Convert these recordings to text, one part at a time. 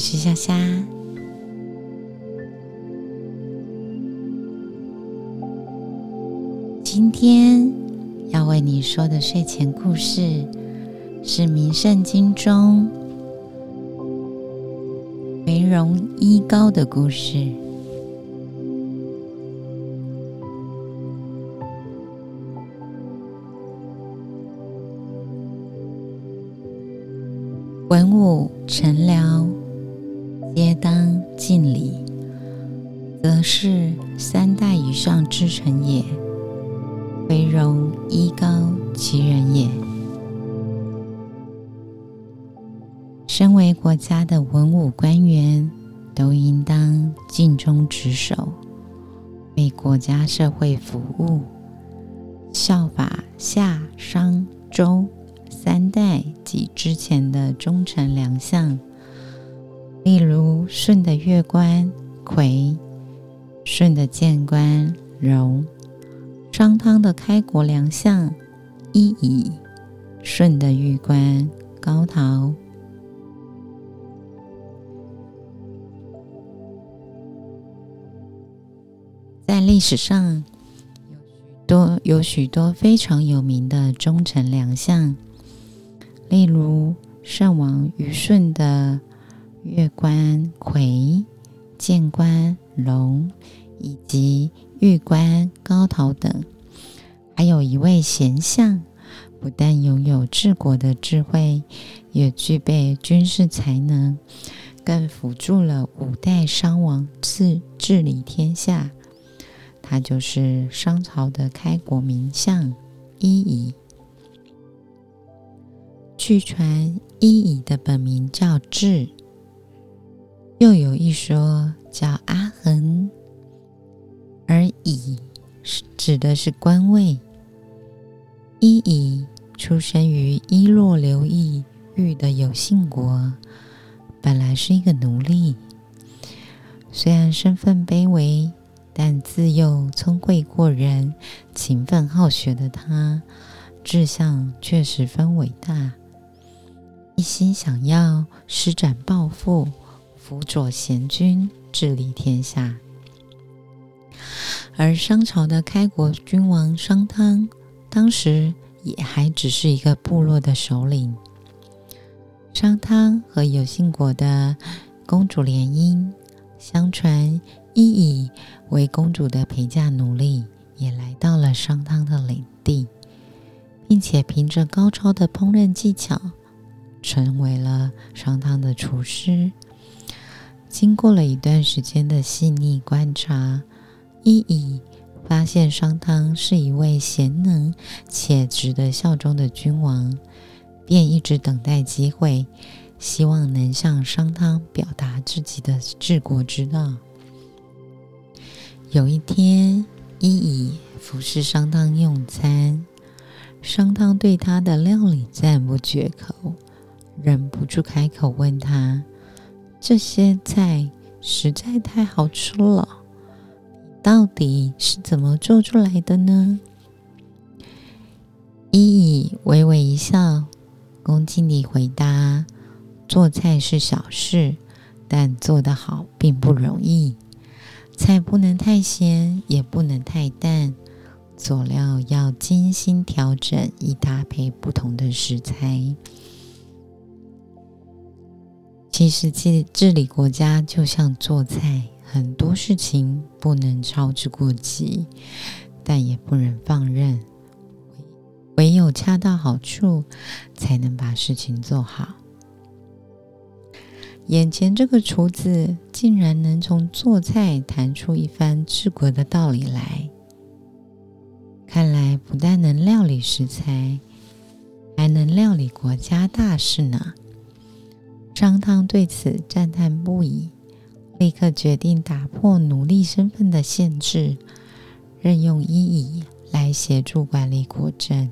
我是夏夏。今天要为你说的睡前故事是《名圣经》中为荣衣高的故事。文武臣僚皆当敬礼，则是三代以上之臣也。为荣衣高其人也。身为国家的文武官员，都应当尽忠职守，为国家社会服务，效法夏、商、周。三代及之前的忠臣良相，例如舜的乐官夔、舜的谏官荣、商汤的开国良相伊尹、舜的御官高陶。在历史上，多有许多非常有名的忠臣良相。例如，圣王虞舜的月官夔、谏官龙，以及玉官高陶等，还有一位贤相，不但拥有治国的智慧，也具备军事才能，更辅助了五代商王治治理天下。他就是商朝的开国名相伊尹。据传，伊尹的本名叫智，又有一说叫阿衡，而乙指的是官位。伊尹出生于伊洛流邑域的有姓国，本来是一个奴隶。虽然身份卑微，但自幼聪慧过人、勤奋好学的他，志向却十分伟大。一心想要施展抱负，辅佐贤君治理天下。而商朝的开国君王商汤，当时也还只是一个部落的首领。商汤和有姓国的公主联姻，相传伊尹为公主的陪嫁奴隶，也来到了商汤的领地，并且凭着高超的烹饪技巧。成为了商汤的厨师。经过了一段时间的细腻观察，伊尹发现商汤是一位贤能且值得效忠的君王，便一直等待机会，希望能向商汤表达自己的治国之道。有一天，伊尹服侍商汤用餐，商汤对他的料理赞不绝口。忍不住开口问他：“这些菜实在太好吃了，到底是怎么做出来的呢？”伊尹微微一笑，恭敬地回答：“做菜是小事，但做得好并不容易。菜不能太咸，也不能太淡，佐料要精心调整，以搭配不同的食材。”其实，治治理国家就像做菜，很多事情不能操之过急，但也不能放任，唯有恰到好处，才能把事情做好。眼前这个厨子竟然能从做菜谈出一番治国的道理来，看来不但能料理食材，还能料理国家大事呢。商汤对此赞叹不已，立刻决定打破奴隶身份的限制，任用伊尹来协助管理国政。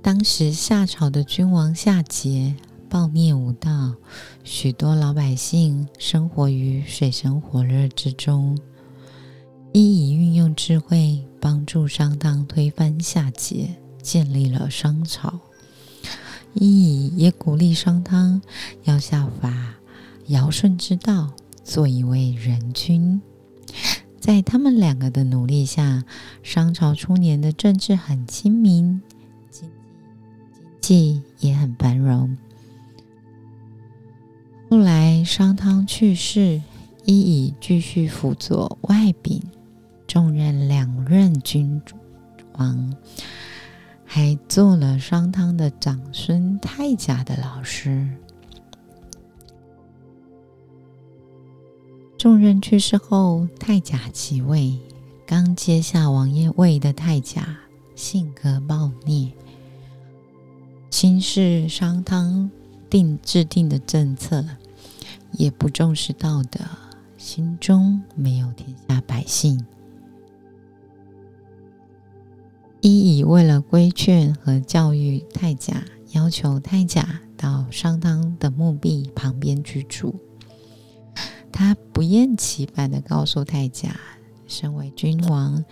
当时夏朝的君王夏桀暴虐无道，许多老百姓生活于水深火热之中。伊尹运用智慧，帮助商汤推翻夏桀，建立了商朝。伊也鼓励商汤要效法尧舜之道，做一位仁君。在他们两个的努力下，商朝初年的政治很清明，经济也很繁荣。后来商汤去世，伊乙继续辅佐外丙，重任两任君王，还做了商汤的长孙太甲的老师。众人去世后，太甲即位。刚接下王爷位的太甲性格暴虐，轻视商汤定制定的政策，也不重视道德，心中没有天下百姓。伊乙为了规劝和教育太甲，要求太甲到商汤的墓壁旁边居住。他不厌其烦的告诉太甲，身为君王，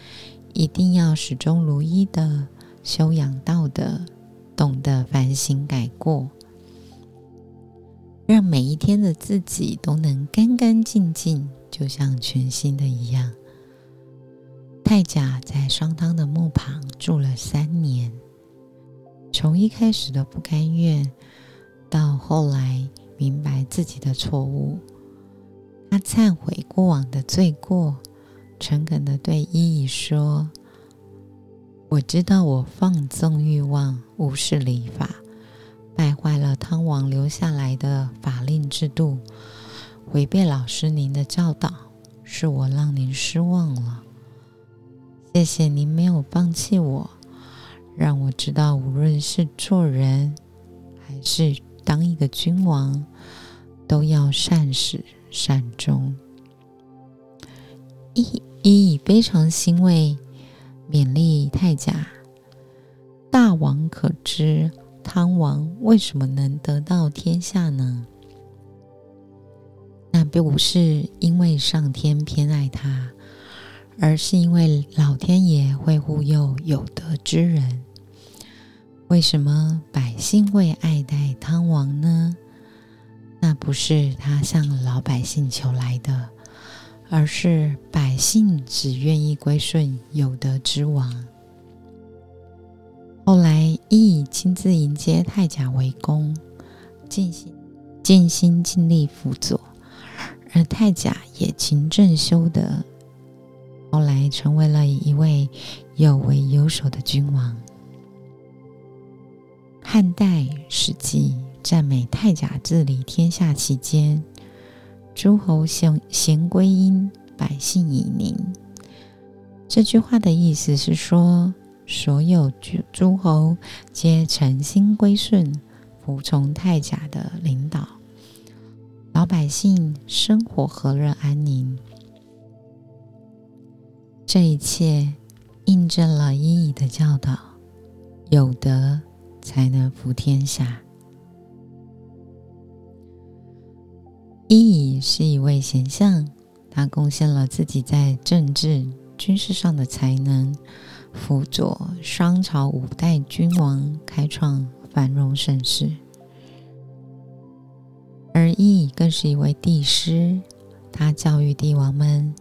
一定要始终如一的修养道德，懂得反省改过，让每一天的自己都能干干净净，就像全新的一样。太甲在商汤的墓旁住了三年，从一开始的不甘愿，到后来明白自己的错误。他忏悔过往的罪过，诚恳的对伊乙说：“我知道我放纵欲望，无视礼法，败坏了汤王留下来的法令制度，违背老师您的教导，是我让您失望了。谢谢您没有放弃我，让我知道无论是做人，还是当一个君王，都要善始。”善终，伊伊非常欣慰，勉励太甲。大王可知汤王为什么能得到天下呢？那并不是因为上天偏爱他，而是因为老天爷会护佑有德之人。为什么百姓会爱戴汤王呢？那不是他向老百姓求来的，而是百姓只愿意归顺有德之王。后来，羿亲自迎接太甲为公，尽心尽心尽力辅佐，而太甲也勤政修德，后来成为了一位有为有守的君王。汉代史记。赞美太甲治理天下期间，诸侯贤贤归殷，百姓以宁。这句话的意思是说，所有诸诸侯皆诚心归顺，服从太甲的领导，老百姓生活和乐安宁。这一切印证了伊尹的教导：有德才能服天下。伊尹是一位贤相，他贡献了自己在政治、军事上的才能，辅佐商朝五代君王，开创繁荣盛世。而伊尹更是一位帝师，他教育帝王们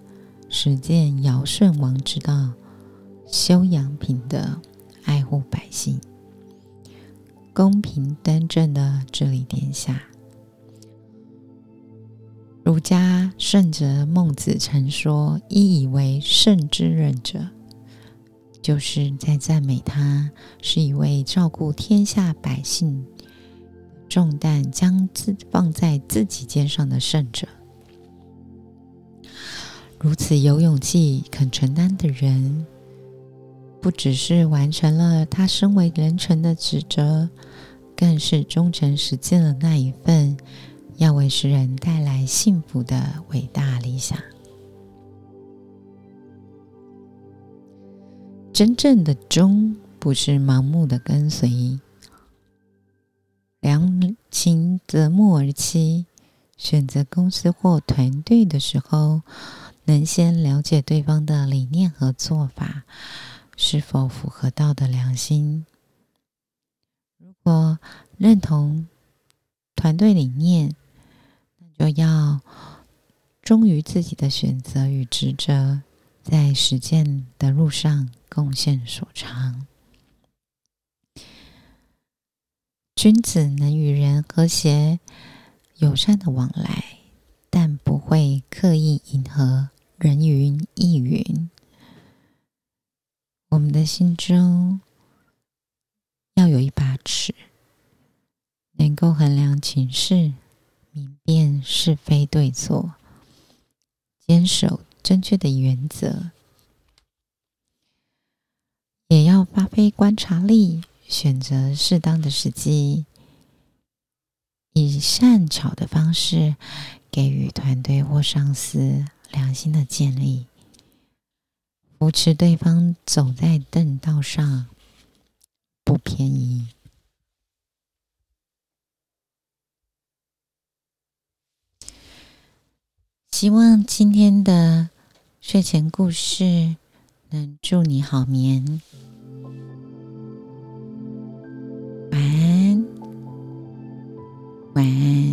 实践尧舜王之道，修养品德，爱护百姓，公平端正的治理天下。儒家圣哲孟子曾说：“一以为圣之任者，就是在赞美他是一位照顾天下百姓重担将自放在自己肩上的圣者。如此有勇气、肯承担的人，不只是完成了他身为人臣的职责，更是忠诚实践了那一份。”要为世人带来幸福的伟大理想。真正的忠，不是盲目的跟随。良禽择木而栖，选择公司或团队的时候，能先了解对方的理念和做法是否符合道德良心。如果认同团队理念，那就要忠于自己的选择与职责，在实践的路上贡献所长。君子能与人和谐友善的往来，但不会刻意迎合人云亦云。我们的心中要有一把尺，能够衡量情势，明辨是非对错，坚守正确的原则，也要发挥观察力。选择适当的时机，以善巧的方式给予团队或上司良心的建立。扶持对方走在正道上不偏移希望今天的睡前故事能祝你好眠。晚安。晚安。